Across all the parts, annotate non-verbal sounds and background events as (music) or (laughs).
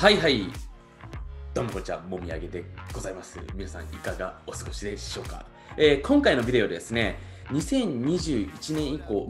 はいはい。どうもこんにちは、もみあげでございます。皆さんいかがお過ごしでしょうか、えー今回のビデオでですね、2021年以降、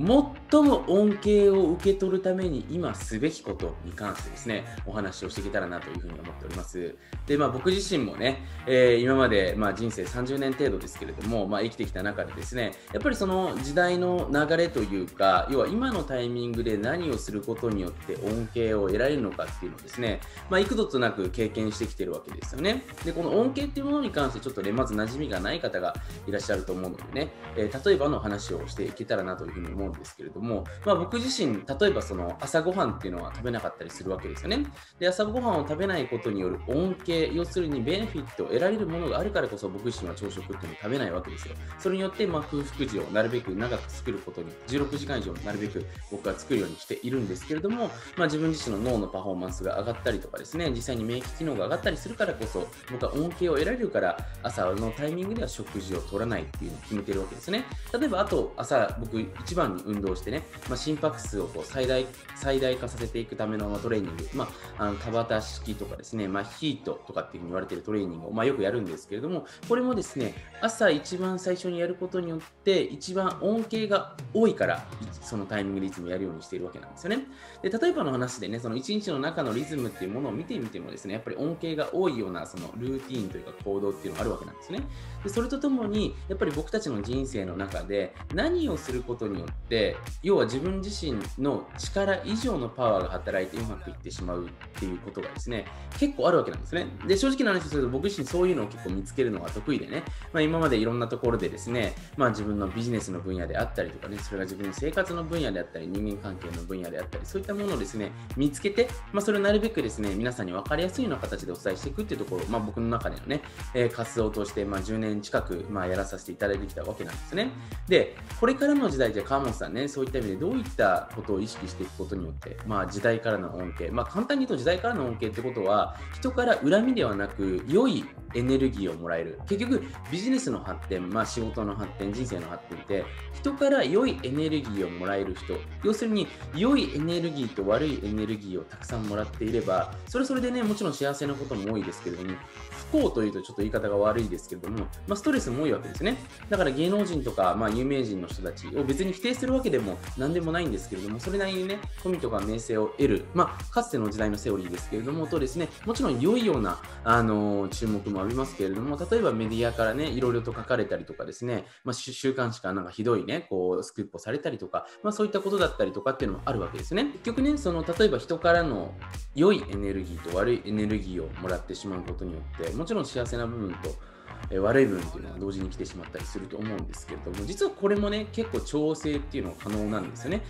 最も恩恵を受け取るために今すべきことに関してですね、お話をしていけたらなというふうに思っております。で、まあ僕自身もね、えー今まで、まあ、人生30年程度ですけれども、まあ、生きてきた中でですね、やっぱりその時代の流れというか、要は今のタイミングで何をすることによって恩恵を得られるのかっていうのをですね、まあ、幾度となく経験してきてるわけですよね。で、この恩恵っていうものに関してちょっとね、まず馴染みがない方がいらっしゃると思うのでね、えー例えばの話をしていけたらなというふうに思うんですけれども、まあ、僕自身、例えばその朝ごはんっていうのは食べなかったりするわけですよね。で、朝ごはんを食べないことによる恩恵、要するにベネフィットを得られるものがあるからこそ僕自身は朝食っていうのを食べないわけですよ。それによって、まあ、空腹時をなるべく長く作ることに、16時間以上なるべく僕は作るようにしているんですけれども、まあ、自分自身の脳のパフォーマンスが上がったりとかですね、実際に免疫機能が上がったりするからこそ、僕は恩恵を得られるから、朝のタイミングでは食事を取らないっていうのを決めてるわけですね。例えば、あと朝、僕一番に運動してね、まあ、心拍数をこう最大最大化させていくためのトレーニング、まあ、あの田畑式とかですね、まあ、ヒートとかっていうふうに言われてるトレーニングを、まあ、よくやるんですけれども、これもですね、朝一番最初にやることによって、一番恩恵が多いから、そのタイミングでいつもやるようにしているわけなんですよね。で例えばの話でね、その一日の中のリズムっていうものを見てみてもですね、やっぱり恩恵が多いようなそのルーティーンというか行動っていうのがあるわけなんですね。でそれとともに、やっぱり僕たちの人生の中でで何をすることによって、要は自分自身の力以上のパワーが働いてうまくいってしまうっていうことがですね、結構あるわけなんですね。で、正直な話をすると僕自身そういうのを結構見つけるのが得意でね、まあ、今までいろんなところでですね、まあ、自分のビジネスの分野であったりとかね、それが自分の生活の分野であったり、人間関係の分野であったり、そういったものをですね、見つけて、まあ、それをなるべくですね、皆さんに分かりやすいような形でお伝えしていくっていうところ、まあ、僕の中でのね、え活動として、ま、10年近く、まあ、やらさせていただいてきたわけなんですね。で、これからの時代じゃ川本さんね、そういった意味でどういったことを意識していくことによって、まあ、時代からの恩恵、まあ、簡単に言うと時代からの恩恵ってことは、人から恨みではなく、良いエネルギーをもらえる。結局、ビジネスの発展、まあ、仕事の発展、人生の発展って、人から良いエネルギーをもらえる人、要するに、良いエネルギーと悪いエネルギーをたくさんもらっていれば、それそれでね、もちろん幸せなことも多いですけれども、不幸というとちょっと言い方が悪いですけれども、まあ、ストレスも多いわけですね。だから芸能人とか、まあ、有名人の人たちを別に否定するわけでも何でもないんですけれども、それなりにね、富とか名声を得る、まあ、かつての時代のセオリーですけれども、とですね、もちろん良いような、あの注目も浴びますけれども、例えばメディアからね、いろいろと書かれたりとかですね、まあ、週刊誌からなんかひどいね、こう、スクープをされたりとか、まあ、そういったことだったりとかっていうのもあるわけですね。結局ね、その、例えば人からの良いエネルギーと悪いエネルギーをもらってしまうことによって、もちろん幸せな部分と、悪い部分っていうのが同時に来てしまったりすると思うんですけれども、実はこれもね、結構調整っていうのが可能なんですよね。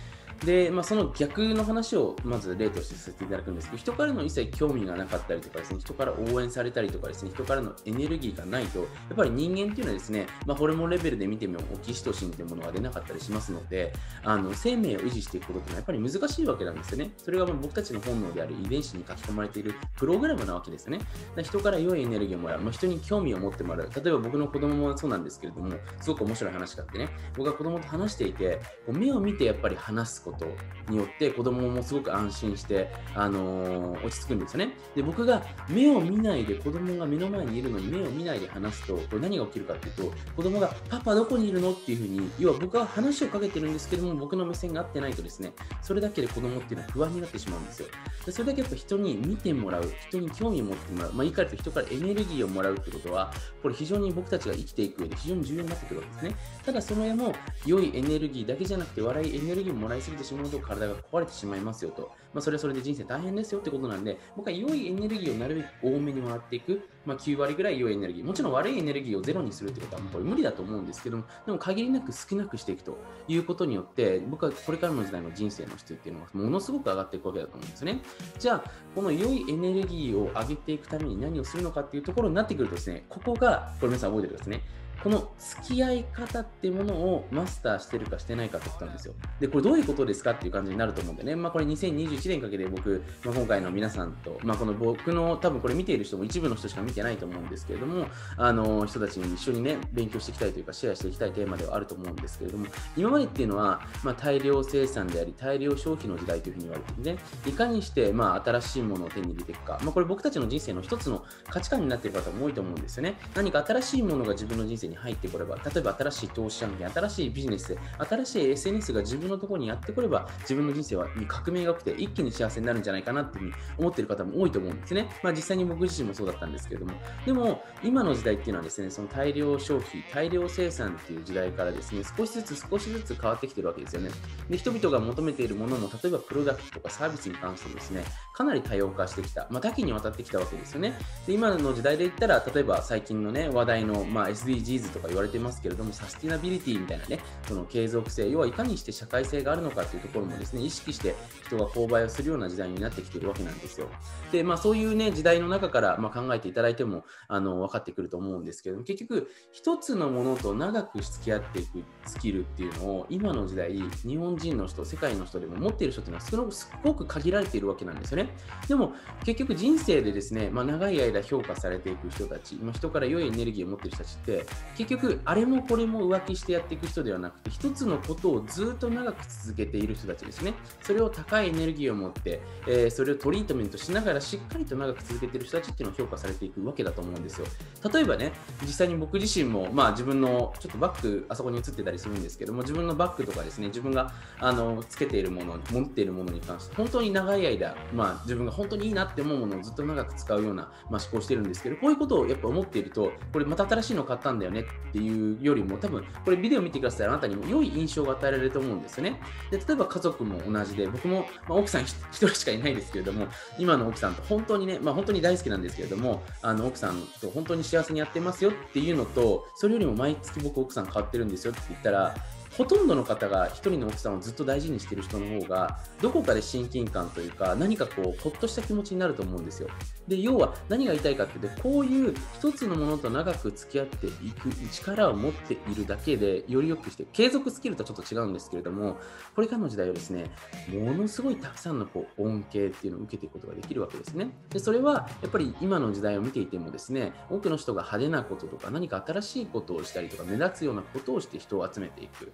で、まあ、その逆の話をまず例としてさせていただくんですけど、人からの一切興味がなかったりとかですね、人から応援されたりとかですね、人からのエネルギーがないと、やっぱり人間っていうのはですね、まあ、ホルモンレベルで見てもオキシトシンというものが出なかったりしますので、あの生命を維持していくことっていうのはやっぱり難しいわけなんですよね。それがまあ僕たちの本能である遺伝子に書き込まれているプログラムなわけですね。だ人から良いエネルギーをもらう、まあ、人に興味を持ってもらう。例えば僕の子供もそうなんですけれども、すごく面白い話があってね、僕が子供と話していて、こう目を見てやっぱり話すことことによって子供もすごく安心して、あのー落ち着くんですよね。で、僕が目を見ないで子供が目の前にいるのに目を見ないで話すと、これ何が起きるかっていうと、子供がパパどこにいるの？っていうふうに、要は僕は話をかけてるんですけども、僕の目線が合ってないとですね、それだけで子供っていうのは不安になってしまうんですよ。でそれだけやっぱ人に見てもらう、人に興味を持ってもらう、まあ、言い換えると人からエネルギーをもらうってことは、これ非常に僕たちが生きていく上で非常に重要になってくるわけですね。ただその絵も良いエネルギーだけじゃなくて笑いエネルギーももらいすぎてしまうと体が壊れてしまいますよと。まあ、それはそれで人生大変ですよってことなんで、僕は良いエネルギーをなるべく多めにもらっていく、まあ、9割ぐらい良いエネルギー。もちろん悪いエネルギーをゼロにするってことはこれ無理だと思うんですけども、でも限りなく少なくしていくということによって、僕はこれからの時代の人生の質っていうのはものすごく上がっていくわけだと思うんですね。じゃあ、この良いエネルギーを上げていくために何をするのかっていうところになってくるとですね、ここが、これ皆さん覚えてくださいね。この付き合い方ってものをマスターしてるかしてないかってことなんですよ。で、これどういうことですかっていう感じになると思うんでね、まあ、これ2021年かけて僕、まあ、今回の皆さんと、まあ、この僕の多分これ見ている人も一部の人しか見てないと思うんですけれども、あの人たちに一緒にね、勉強していきたいというか、シェアしていきたいテーマではあると思うんですけれども、今までっていうのは、まあ、大量生産であり、大量消費の時代というふうに言われているね、いかにして、まあ、新しいものを手に入れていくか、まあ、これ僕たちの人生の一つの価値観になっている方も多いと思うんですよね。何か新しいものが自分の人生に入ってこれば、例えば新しい投資案件、新しいビジネス、新しい SNS が自分のところにやってこれば、自分の人生は革命が起きて一気に幸せになるんじゃないかなっていうふうに思っている方も多いと思うんですね。まあ、実際に僕自身もそうだったんですけれども、でも今の時代っていうのはですね、その大量消費、大量生産っていう時代からですね、少しずつ少しずつ変わってきてるわけですよね。で、人々が求めているものも、例えばプロダクトとかサービスに関してですね、かなり多様化してきた、まあ、多岐にわたってきたわけですよね。で、今の時代で言ったら、例えば最近のね、話題の、まあ、SDGs とか言われてますけれども、サスティナビリティみたいなね、その継続性、要はいかにして社会性があるのかっていうところもですね、意識して人が購買をするような時代になってきてるわけなんですよ。で、まあそういうね、時代の中から、ま、考えていただいても、あの、分かってくると思うんですけども、結局、一つのものと長く付き合っていくスキルっていうのを、今の時代、日本人の人、世界の人でも持っている人っていうのはすごく限られているわけなんですよね。でも、結局人生でですね、まあ、長い間評価されていく人たち、ま、人から良いエネルギーを持ってる人たちって、結局、あれもこれも浮気してやっていく人ではなくて、一つのことをずっと長く続けている人たちですね。それを高いエネルギーを持って、えー、それをトリートメントしながらしっかりと長く続けている人たちっていうのを評価されていくわけだと思うんですよ。例えばね、実際に僕自身も、まあ自分のちょっとバッグ、あそこに映ってたりするんですけども、自分のバッグとかですね、自分があのつけているもの、持っているものに関して、本当に長い間、まあ自分が本当にいいなって思うものをずっと長く使うような、まあ、思考してるんですけど、こういうことをやっぱ思っていると、これまた新しいの買ったんだよねっていうよりも、多分これビデオ見てくださいあなたにも良い印象が与えられると思うんですよね。で例えば家族も同じで、僕も、まあ、奥さん1 (laughs) 人しかいないですけれども、今の奥さんと本当にね、まあ、本当に大好きなんですけれども、あの奥さんと本当に幸せにやってますよっていうのと、それよりも毎月僕奥さん変わってるんですよって言ったら、ほとんどの方が1人の奥さんをずっと大事にしている人の方がどこかで親近感というか何かこうほっとした気持ちになると思うんですよ。で要は何が言いたいかっていうとこういう一つのものと長く付き合っていく力を持っているだけでより良くして継続スキルとはちょっと違うんですけれどもこれからの時代はですねものすごいたくさんのこう恩恵っていうのを受けていくことができるわけですね。でそれはやっぱり今の時代を見ていてもですね多くの人が派手なこととか何か新しいことをしたりとか目立つようなことをして人を集めていく。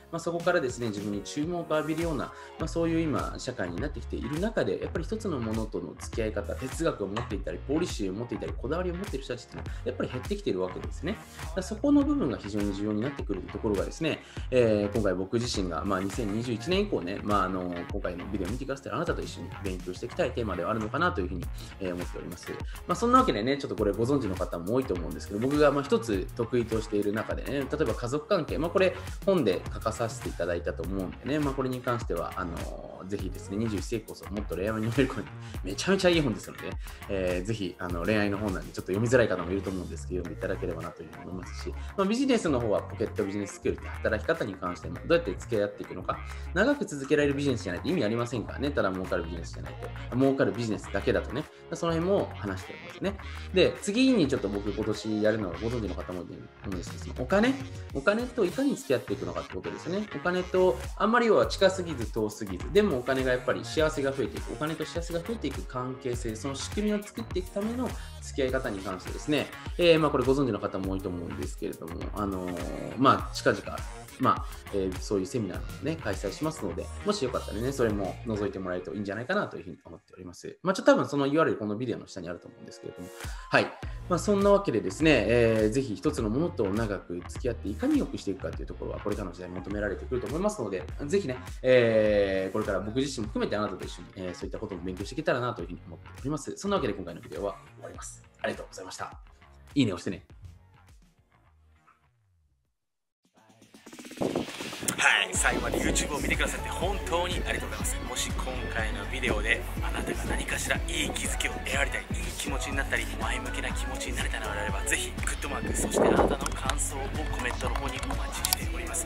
まあ、そこからですね、自分に注目を浴びるような、まあ、そういう今、社会になってきている中で、やっぱり一つのものとの付き合い方、哲学を持っていたり、ポリシーを持っていたり、こだわりを持っている人たちっていうのは、やっぱり減ってきているわけですね。だそこの部分が非常に重要になってくるところがですね、えー、今回僕自身が、まあ、2021年以降ね、まあ、あの今回のビデオを見てくださってあなたと一緒に勉強していきたいテーマではあるのかなというふうに、え、思っております。まあ、そんなわけでね、ちょっとこれご存知の方も多いと思うんですけど、僕がまあ一つ得意としている中でね、例えば家族関係、まあ、これ本で書かささせていただいたと思うんでね、まあ、これに関しては、あのー、ぜひですね、21世紀こそもっと恋愛に乗れる子に、めちゃめちゃいい本ですので、えー、ぜひあの恋愛の本なんでちょっと読みづらい方もいると思うんですけど、読んでいただければなというふうに思いますし、まあ、ビジネスの方はポケットビジネススキルって働き方に関しても、どうやって付き合っていくのか、長く続けられるビジネスじゃないと意味ありませんからね、ただ儲かるビジネスじゃないと、儲かるビジネスだけだとね、その辺も話しておりますね。で、次にちょっと僕今年やるのはご存知の方もいると思うんですけど、お金、お金といかに付き合っていくのかってことですよね。ね。お金とあんまりは近すぎず遠すぎず、でもお金がやっぱり幸せが増えていく、お金と幸せが増えていく関係性、その仕組みを作っていくための付き合い方に関してですね、えー、まあこれご存知の方も多いと思うんですけれども、あのー、まあ近々、まあ、えー、そういうセミナーをね、開催しますので、もしよかったらね、それも覗いてもらえるといいんじゃないかなというふうに思っております。まあ、ちょっと多分その URL このビデオの下にあると思うんですけれども、はい。まあ、そんなわけでですね、えー、ぜひ一つのものと長く付き合っていかに良くしていくかというところは、これからの時代に求められてくると思いますので、ぜひね、えー、これから僕自身も含めてあなたと一緒に、えー、そういったことも勉強していけたらなというふうに思っております。そんなわけで今回のビデオは終わります。ありがとうございました。いいね押してね。はい最後まで YouTube を見てくださって本当にありがとうございます。もし今回のビデオであなたが何かしらいい気づきを得られたりいい気持ちになったり前向きな気持ちになれたのであればぜひグッドマークそしてあなたの感想をコメントの方にお待ちしております。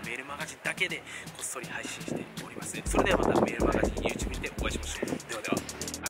メールマガジンだけでこっそり配信しております。それではまたメールマガジン YouTube にてお会いしましょう。ではでは。